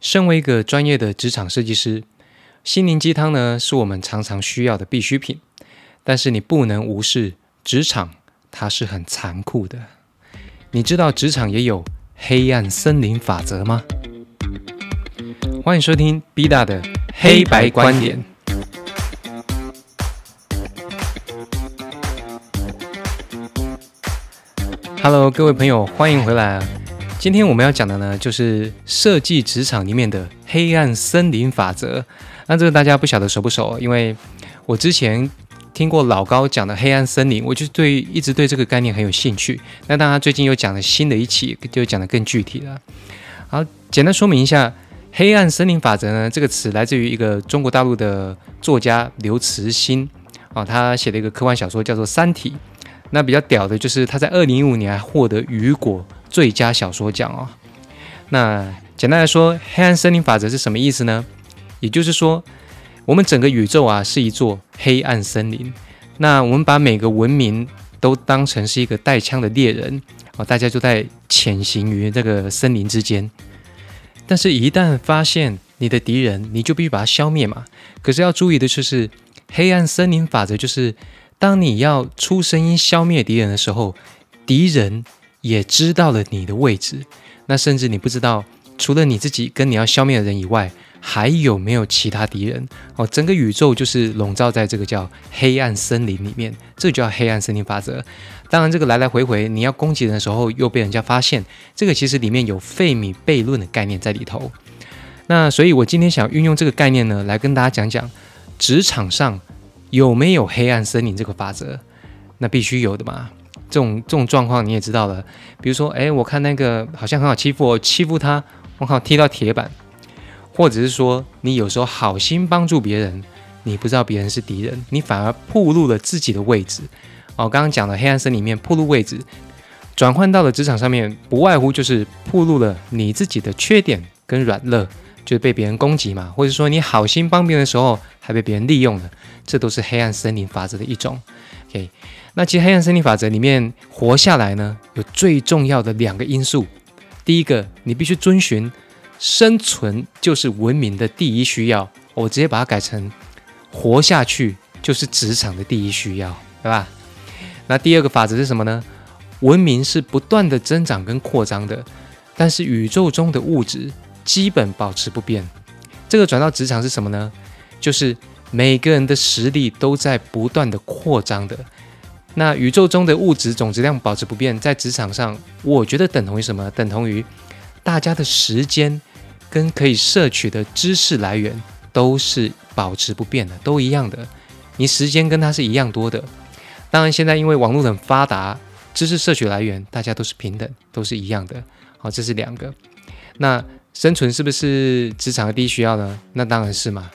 身为一个专业的职场设计师，心灵鸡汤呢是我们常常需要的必需品。但是你不能无视职场，它是很残酷的。你知道职场也有黑暗森林法则吗？欢迎收听 B 大的黑白观点。Hello，各位朋友，欢迎回来。今天我们要讲的呢，就是设计职场里面的黑暗森林法则。那这个大家不晓得熟不熟？因为我之前听过老高讲的黑暗森林，我就对一直对这个概念很有兴趣。那当然最近又讲了新的一期，就讲的更具体了。好，简单说明一下，黑暗森林法则呢，这个词来自于一个中国大陆的作家刘慈欣啊，他写了一个科幻小说叫做《三体》。那比较屌的就是他在二零一五年还获得雨果。最佳小说奖哦。那简单来说，黑暗森林法则是什么意思呢？也就是说，我们整个宇宙啊是一座黑暗森林。那我们把每个文明都当成是一个带枪的猎人哦，大家就在潜行于这个森林之间。但是，一旦发现你的敌人，你就必须把它消灭嘛。可是要注意的就是，黑暗森林法则就是，当你要出声音消灭敌人的时候，敌人。也知道了你的位置，那甚至你不知道，除了你自己跟你要消灭的人以外，还有没有其他敌人？哦，整个宇宙就是笼罩在这个叫黑暗森林里面，这就叫黑暗森林法则。当然，这个来来回回你要攻击人的时候又被人家发现，这个其实里面有费米悖论的概念在里头。那所以，我今天想运用这个概念呢，来跟大家讲讲职场上有没有黑暗森林这个法则？那必须有的嘛。这种这种状况你也知道了，比如说，哎，我看那个好像很好欺负，我欺负他，我靠，踢到铁板，或者是说，你有时候好心帮助别人，你不知道别人是敌人，你反而暴露了自己的位置。哦，刚刚讲的黑暗森林里面暴露位置，转换到了职场上面，不外乎就是暴露了你自己的缺点跟软弱，就是被别人攻击嘛，或者说你好心帮别人的时候还被别人利用了，这都是黑暗森林法则的一种。OK。那其实黑暗森林法则里面活下来呢，有最重要的两个因素。第一个，你必须遵循生存就是文明的第一需要。我直接把它改成活下去就是职场的第一需要，对吧？那第二个法则是什么呢？文明是不断的增长跟扩张的，但是宇宙中的物质基本保持不变。这个转到职场是什么呢？就是每个人的实力都在不断的扩张的。那宇宙中的物质总质量保持不变，在职场上，我觉得等同于什么？等同于大家的时间跟可以摄取的知识来源都是保持不变的，都一样的。你时间跟它是一样多的。当然，现在因为网络很发达，知识摄取来源大家都是平等，都是一样的。好，这是两个。那生存是不是职场的第一需要呢？那当然是嘛。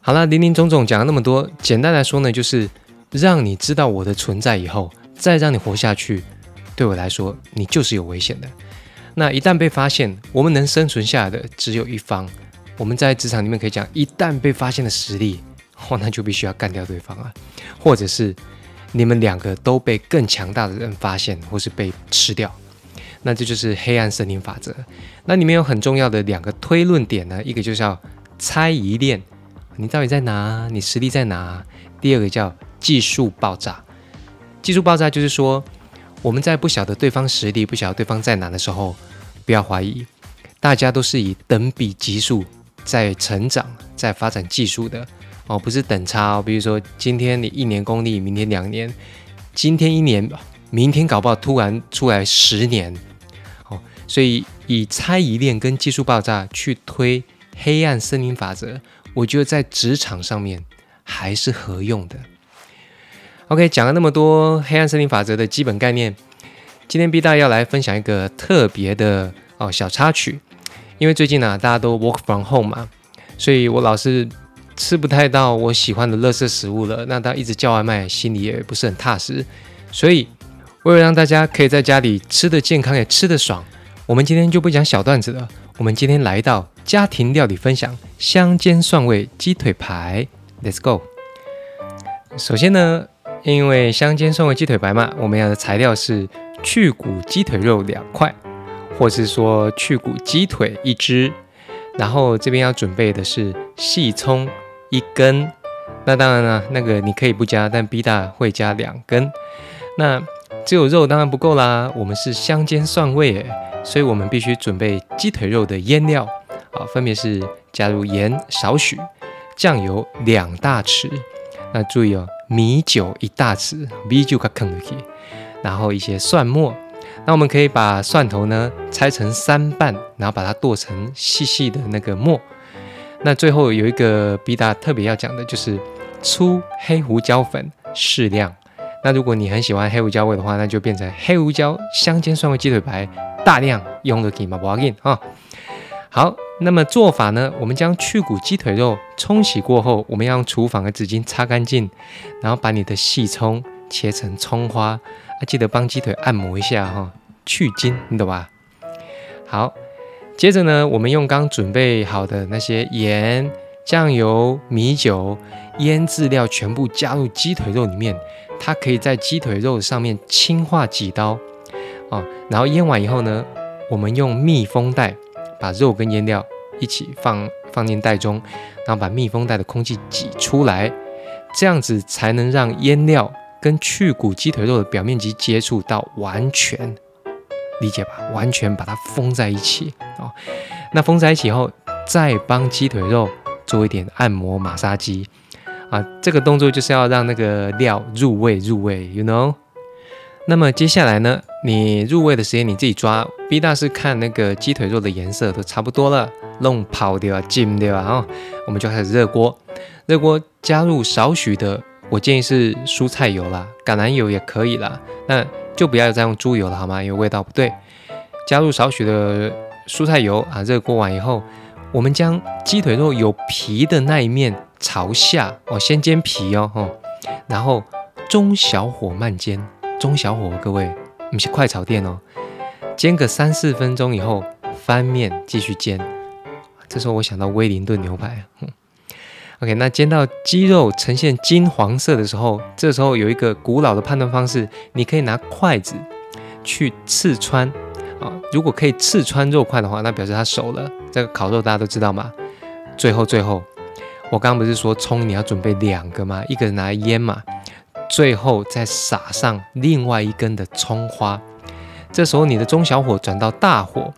好了，林林总总讲了那么多，简单来说呢，就是。让你知道我的存在以后，再让你活下去，对我来说，你就是有危险的。那一旦被发现，我们能生存下来的只有一方。我们在职场里面可以讲，一旦被发现的实力，哦，那就必须要干掉对方啊，或者是你们两个都被更强大的人发现，或是被吃掉。那这就是黑暗森林法则。那里面有很重要的两个推论点呢，一个就叫猜疑链，你到底在哪？你实力在哪？第二个叫。技术爆炸，技术爆炸就是说，我们在不晓得对方实力、不晓得对方在哪的时候，不要怀疑，大家都是以等比级数在成长、在发展技术的哦，不是等差哦。比如说，今天你一年功力，明天两年，今天一年，明天搞不好突然出来十年哦。所以以猜疑链跟技术爆炸去推黑暗森林法则，我觉得在职场上面还是合用的。OK，讲了那么多黑暗森林法则的基本概念，今天 B 大要来分享一个特别的哦小插曲。因为最近呢，大家都 work from home 嘛，所以我老是吃不太到我喜欢的乐色食物了。那他一直叫外卖，心里也不是很踏实。所以为了让大家可以在家里吃的健康也吃的爽，我们今天就不讲小段子了。我们今天来到家庭料理分享香煎蒜味鸡腿排，Let's go。首先呢。因为香煎蒜味鸡腿排嘛，我们要的材料是去骨鸡腿肉两块，或是说去骨鸡腿一只，然后这边要准备的是细葱一根。那当然了，那个你可以不加，但 B 大会加两根。那只有肉当然不够啦，我们是香煎蒜味诶，所以我们必须准备鸡腿肉的腌料啊，分别是加入盐少许，酱油两大匙。那注意哦，米酒一大匙，米酒可坑得起。然后一些蒜末，那我们可以把蒜头呢拆成三瓣，然后把它剁成细细的那个末。那最后有一个 B 大特别要讲的就是粗黑胡椒粉适量。那如果你很喜欢黑胡椒味的话，那就变成黑胡椒香煎蒜味鸡腿排大量用的给嘛不要紧啊。好，那么做法呢？我们将去骨鸡腿肉冲洗过后，我们要用厨房的纸巾擦干净，然后把你的细葱切成葱花，啊，记得帮鸡腿按摩一下哈，去筋，你懂吧？好。接着呢，我们用刚准备好的那些盐、酱油、米酒、腌制料全部加入鸡腿肉里面，它可以在鸡腿肉上面轻划几刀啊，然后腌完以后呢，我们用密封袋把肉跟腌料一起放放进袋中，然后把密封袋的空气挤出来，这样子才能让腌料跟去骨鸡腿肉的表面积接触到完全。理解吧，完全把它封在一起哦。那封在一起以后，再帮鸡腿肉做一点按摩马杀鸡啊。这个动作就是要让那个料入味入味，you know。那么接下来呢，你入味的时间你自己抓。B 大是看那个鸡腿肉的颜色都差不多了，弄跑掉啊、浸掉啊，我们就开始热锅。热锅加入少许的，我建议是蔬菜油啦，橄榄油也可以啦。那就不要再用猪油了，好吗？因为味道不对。加入少许的蔬菜油啊，热锅完以后，我们将鸡腿肉有皮的那一面朝下哦，先煎皮哦，吼，然后中小火慢煎，中小火，各位，不是快炒店哦，煎个三四分钟以后，翻面继续煎。这时候我想到威灵顿牛排。OK，那煎到鸡肉呈现金黄色的时候，这时候有一个古老的判断方式，你可以拿筷子去刺穿啊。如果可以刺穿肉块的话，那表示它熟了。这个烤肉大家都知道嘛。最后最后，我刚刚不是说葱你要准备两个吗？一个拿来腌嘛。最后再撒上另外一根的葱花。这时候你的中小火转到大火，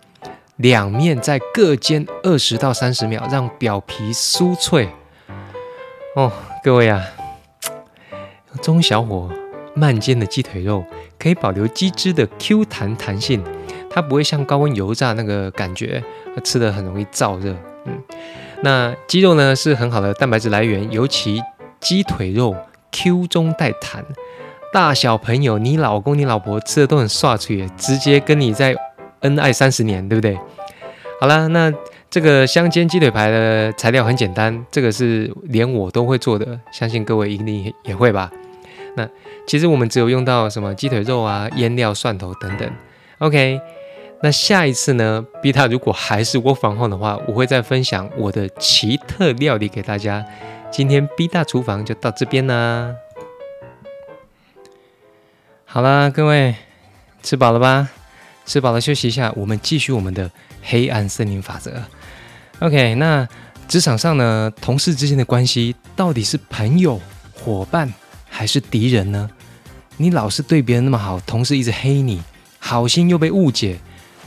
两面再各煎二十到三十秒，让表皮酥脆。哦，各位啊，中小火慢煎的鸡腿肉可以保留鸡汁的 Q 弹弹性，它不会像高温油炸那个感觉，吃的很容易燥热。嗯，那鸡肉呢是很好的蛋白质来源，尤其鸡腿肉 Q 中带弹，大小朋友、你老公、你老婆吃的都很爽脆，直接跟你在恩爱三十年，对不对？好了，那。这个香煎鸡腿排的材料很简单，这个是连我都会做的，相信各位一定也会吧。那其实我们只有用到什么鸡腿肉啊、腌料、蒜头等等。OK，那下一次呢，B 塔如果还是我房后的话，我会再分享我的奇特料理给大家。今天 B 大厨房就到这边啦。好啦，各位吃饱了吧？吃饱了休息一下，我们继续我们的黑暗森林法则。OK，那职场上呢，同事之间的关系到底是朋友、伙伴还是敌人呢？你老是对别人那么好，同事一直黑你，好心又被误解，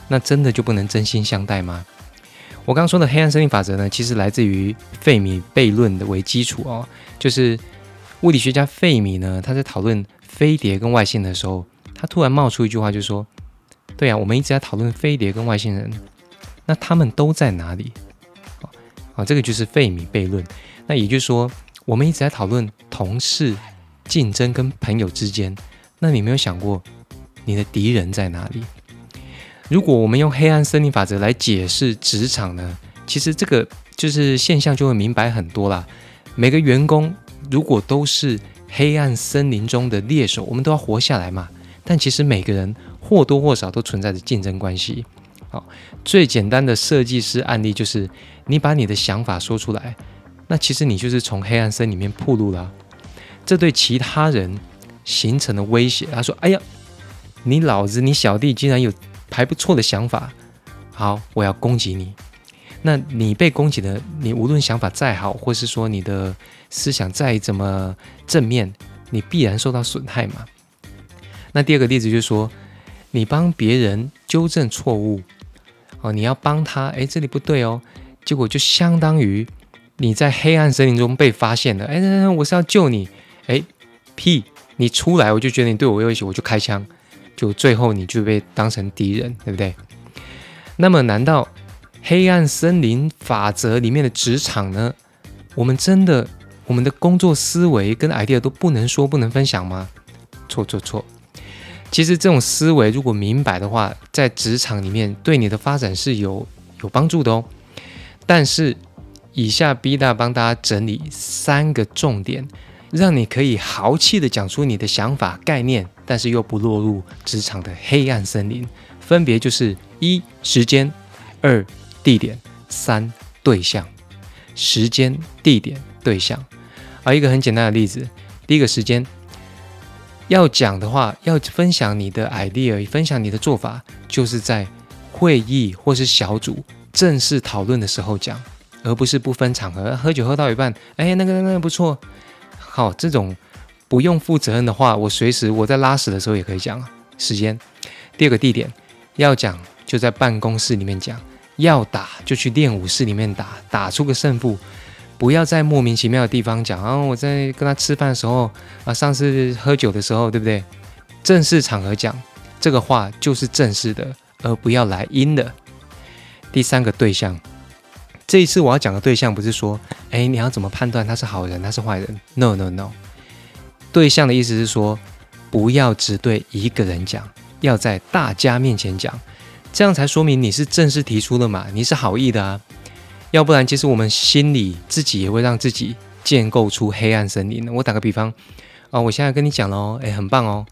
那真的就不能真心相待吗？我刚说的黑暗森林法则呢，其实来自于费米悖论的为基础哦，就是物理学家费米呢，他在讨论飞碟跟外星人的时候，他突然冒出一句话，就说：“对啊，我们一直在讨论飞碟跟外星人，那他们都在哪里？”啊，这个就是费米悖论。那也就是说，我们一直在讨论同事竞争跟朋友之间。那你没有想过，你的敌人在哪里？如果我们用黑暗森林法则来解释职场呢？其实这个就是现象就会明白很多啦。每个员工如果都是黑暗森林中的猎手，我们都要活下来嘛。但其实每个人或多或少都存在着竞争关系。好，最简单的设计师案例就是，你把你的想法说出来，那其实你就是从黑暗森里面铺路了，这对其他人形成了威胁。他说：“哎呀，你老子你小弟竟然有还不错的想法，好，我要攻击你。那你被攻击的，你无论想法再好，或是说你的思想再怎么正面，你必然受到损害嘛。那第二个例子就是说，你帮别人纠正错误，哦，你要帮他，哎，这里不对哦，结果就相当于你在黑暗森林中被发现了，哎，我是要救你，哎，屁，你出来我就觉得你对我有威胁，我就开枪，就最后你就被当成敌人，对不对？那么难道？黑暗森林法则里面的职场呢？我们真的，我们的工作思维跟 idea 都不能说不能分享吗？错错错！其实这种思维如果明白的话，在职场里面对你的发展是有有帮助的哦。但是以下 B 大帮大家整理三个重点，让你可以豪气的讲出你的想法概念，但是又不落入职场的黑暗森林。分别就是一时间，二。地点三对象，时间地点对象，而一个很简单的例子，第一个时间要讲的话，要分享你的 idea，分享你的做法，就是在会议或是小组正式讨论的时候讲，而不是不分场合喝酒喝到一半，哎，那个那个不错，好，这种不用负责任的话，我随时我在拉屎的时候也可以讲啊。时间，第二个地点要讲，就在办公室里面讲。要打就去练武室里面打，打出个胜负，不要在莫名其妙的地方讲啊！我在跟他吃饭的时候啊，上次喝酒的时候，对不对？正式场合讲这个话就是正式的，而不要来阴的。第三个对象，这一次我要讲的对象不是说，哎，你要怎么判断他是好人，他是坏人？No No No，对象的意思是说，不要只对一个人讲，要在大家面前讲。这样才说明你是正式提出的嘛？你是好意的啊，要不然其实我们心里自己也会让自己建构出黑暗森林。我打个比方啊，我现在跟你讲喽，哎，很棒哦，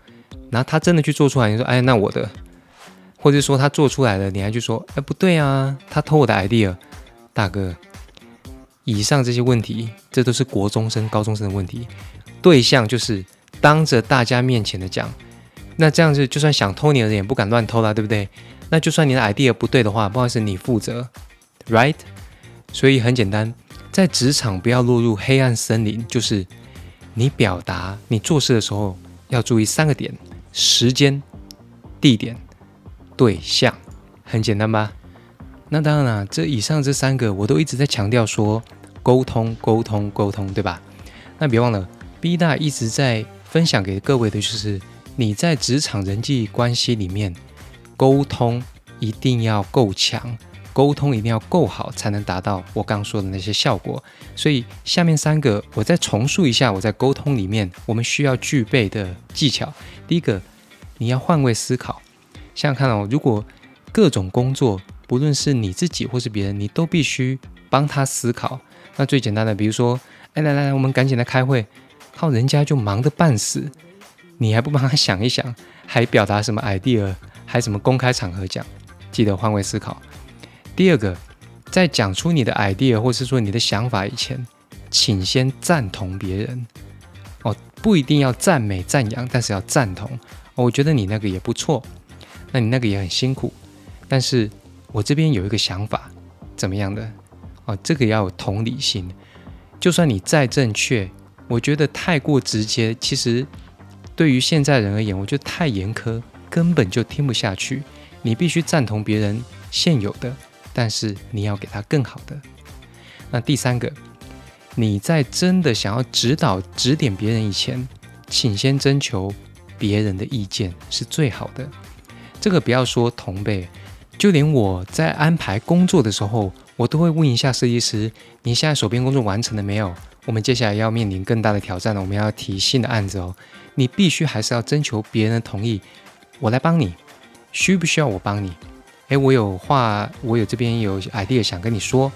然后他真的去做出来，你说，哎，那我的，或者说他做出来了，你还就说，哎，不对啊，他偷我的 idea，大哥，以上这些问题，这都是国中生、高中生的问题，对象就是当着大家面前的讲，那这样子就算想偷你的人也不敢乱偷啦，对不对？那就算你的 idea 不对的话，不好意思，你负责，right？所以很简单，在职场不要落入黑暗森林，就是你表达、你做事的时候要注意三个点：时间、地点、对象。很简单吧？那当然了，这以上这三个我都一直在强调说沟通、沟通、沟通，对吧？那别忘了，B 大一直在分享给各位的就是你在职场人际关系里面。沟通一定要够强，沟通一定要够好，才能达到我刚说的那些效果。所以下面三个，我再重述一下我在沟通里面我们需要具备的技巧。第一个，你要换位思考。想想看哦，如果各种工作，不论是你自己或是别人，你都必须帮他思考。那最简单的，比如说，哎，来来来，我们赶紧来开会，靠人家就忙得半死，你还不帮他想一想，还表达什么 idea？还什么公开场合讲？记得换位思考。第二个，在讲出你的 idea 或是说你的想法以前，请先赞同别人。哦，不一定要赞美赞扬，但是要赞同。我觉得你那个也不错，那你那个也很辛苦，但是我这边有一个想法，怎么样的？哦，这个要有同理心。就算你再正确，我觉得太过直接，其实对于现在人而言，我觉得太严苛。根本就听不下去，你必须赞同别人现有的，但是你要给他更好的。那第三个，你在真的想要指导、指点别人以前，请先征求别人的意见是最好的。这个不要说同辈，就连我在安排工作的时候，我都会问一下设计师：你现在手边工作完成了没有？我们接下来要面临更大的挑战了，我们要提新的案子哦。你必须还是要征求别人的同意。我来帮你，需不需要我帮你？诶，我有话，我有这边有 idea 想跟你说，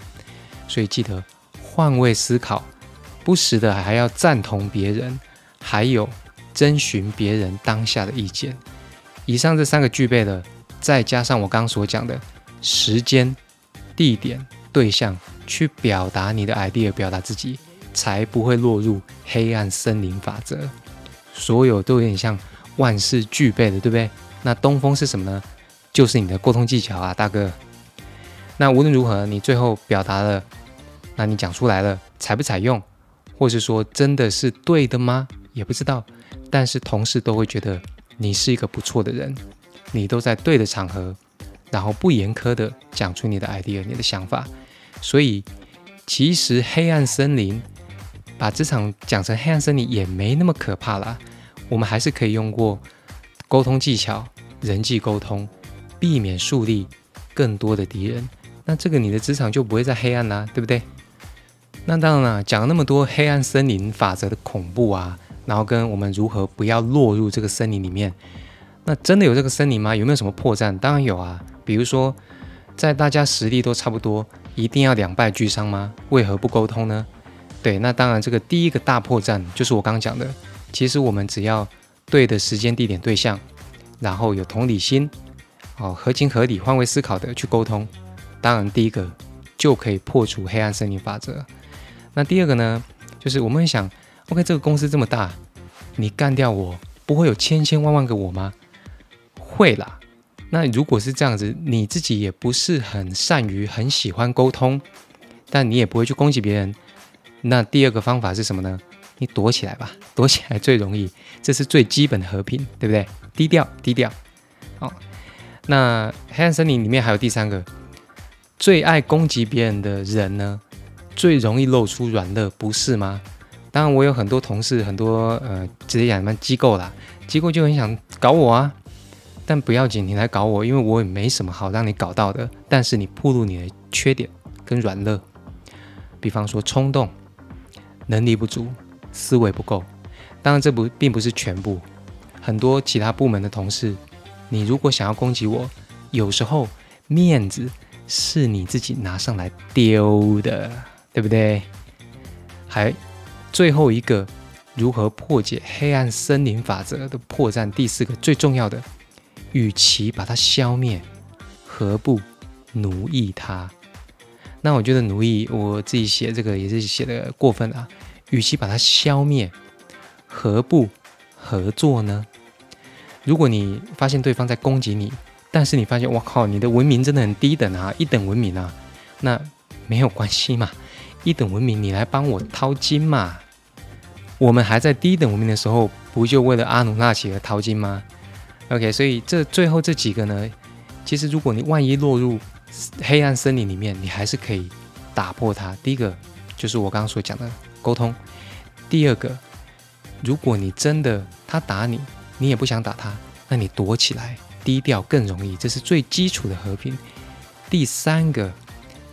所以记得换位思考，不时的还要赞同别人，还有征询别人当下的意见。以上这三个具备了，再加上我刚刚所讲的时间、地点、对象，去表达你的 idea，表达自己，才不会落入黑暗森林法则。所有都有点像。万事俱备的，对不对？那东风是什么呢？就是你的沟通技巧啊，大哥。那无论如何，你最后表达了，那你讲出来了，采不采用，或是说真的是对的吗？也不知道。但是同事都会觉得你是一个不错的人，你都在对的场合，然后不严苛的讲出你的 idea、你的想法。所以其实黑暗森林把职场讲成黑暗森林也没那么可怕啦。我们还是可以用过沟通技巧、人际沟通，避免树立更多的敌人。那这个你的职场就不会再黑暗啦，对不对？那当然了，讲那么多黑暗森林法则的恐怖啊，然后跟我们如何不要落入这个森林里面，那真的有这个森林吗？有没有什么破绽？当然有啊，比如说在大家实力都差不多，一定要两败俱伤吗？为何不沟通呢？对，那当然这个第一个大破绽就是我刚刚讲的，其实我们只要对的时间、地点、对象，然后有同理心，哦，合情合理、换位思考的去沟通。当然，第一个就可以破除黑暗森林法则。那第二个呢，就是我们想，OK，这个公司这么大，你干掉我，不会有千千万万个我吗？会啦。那如果是这样子，你自己也不是很善于、很喜欢沟通，但你也不会去攻击别人。那第二个方法是什么呢？你躲起来吧，躲起来最容易，这是最基本的和平，对不对？低调，低调。好，那黑暗森林里面还有第三个。最爱攻击别人的人呢，最容易露出软肋，不是吗？当然，我有很多同事，很多呃，直接讲什么机构啦，机构就很想搞我啊。但不要紧，你来搞我，因为我也没什么好让你搞到的。但是你暴露你的缺点跟软肋，比方说冲动、能力不足、思维不够。当然，这不并不是全部，很多其他部门的同事，你如果想要攻击我，有时候面子。是你自己拿上来丢的，对不对？还最后一个，如何破解黑暗森林法则的破绽？第四个最重要的，与其把它消灭，何不奴役它？那我觉得奴役，我自己写这个也是写的过分啊。与其把它消灭，何不合作呢？如果你发现对方在攻击你，但是你发现，我靠，你的文明真的很低等啊，一等文明啊，那没有关系嘛，一等文明你来帮我掏金嘛。我们还在低等文明的时候，不就为了阿努纳奇而淘金吗？OK，所以这最后这几个呢，其实如果你万一落入黑暗森林里面，你还是可以打破它。第一个就是我刚刚所讲的沟通，第二个，如果你真的他打你，你也不想打他，那你躲起来。低调更容易，这是最基础的和平。第三个，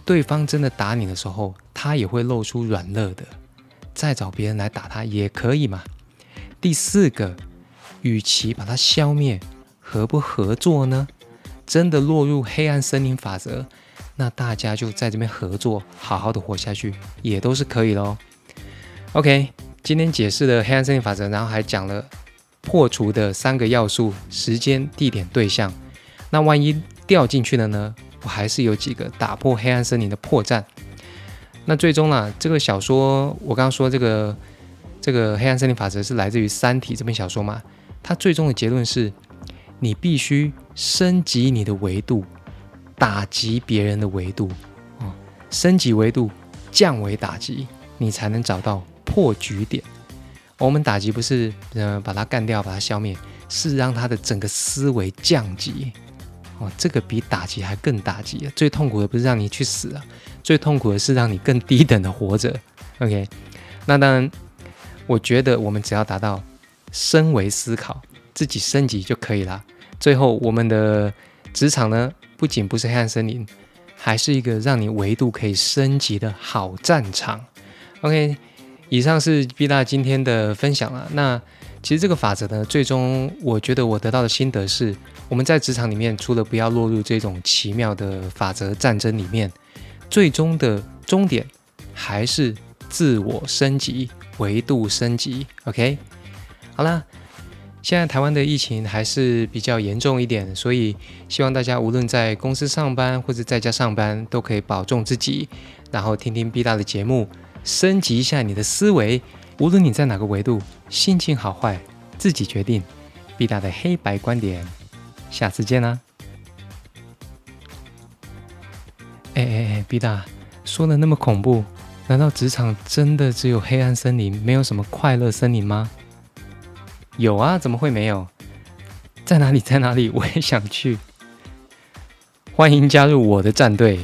对方真的打你的时候，他也会露出软肋的，再找别人来打他也可以嘛。第四个，与其把它消灭，何不合作呢？真的落入黑暗森林法则，那大家就在这边合作，好好的活下去，也都是可以喽。OK，今天解释了黑暗森林法则，然后还讲了。破除的三个要素：时间、地点、对象。那万一掉进去了呢？我还是有几个打破黑暗森林的破绽。那最终呢？这个小说我刚刚说这个这个黑暗森林法则是来自于《三体》这本小说嘛？它最终的结论是：你必须升级你的维度，打击别人的维度哦，升级维度，降维打击，你才能找到破局点。我们打击不是呃把它干掉，把它消灭，是让他的整个思维降级。哦，这个比打击还更打击。最痛苦的不是让你去死啊，最痛苦的是让你更低等的活着。OK，那当然，我觉得我们只要达到升维思考，自己升级就可以了。最后，我们的职场呢，不仅不是黑暗森林，还是一个让你维度可以升级的好战场。OK。以上是 B 大今天的分享了。那其实这个法则呢，最终我觉得我得到的心得是，我们在职场里面，除了不要落入这种奇妙的法则战争里面，最终的终点还是自我升级、维度升级。OK，好了，现在台湾的疫情还是比较严重一点，所以希望大家无论在公司上班或者在家上班，都可以保重自己，然后听听 B 大的节目。升级一下你的思维，无论你在哪个维度，心情好坏自己决定。必大的黑白观点，下次见啦。哎哎哎，B 大说的那么恐怖，难道职场真的只有黑暗森林，没有什么快乐森林吗？有啊，怎么会没有？在哪里？在哪里？我也想去。欢迎加入我的战队。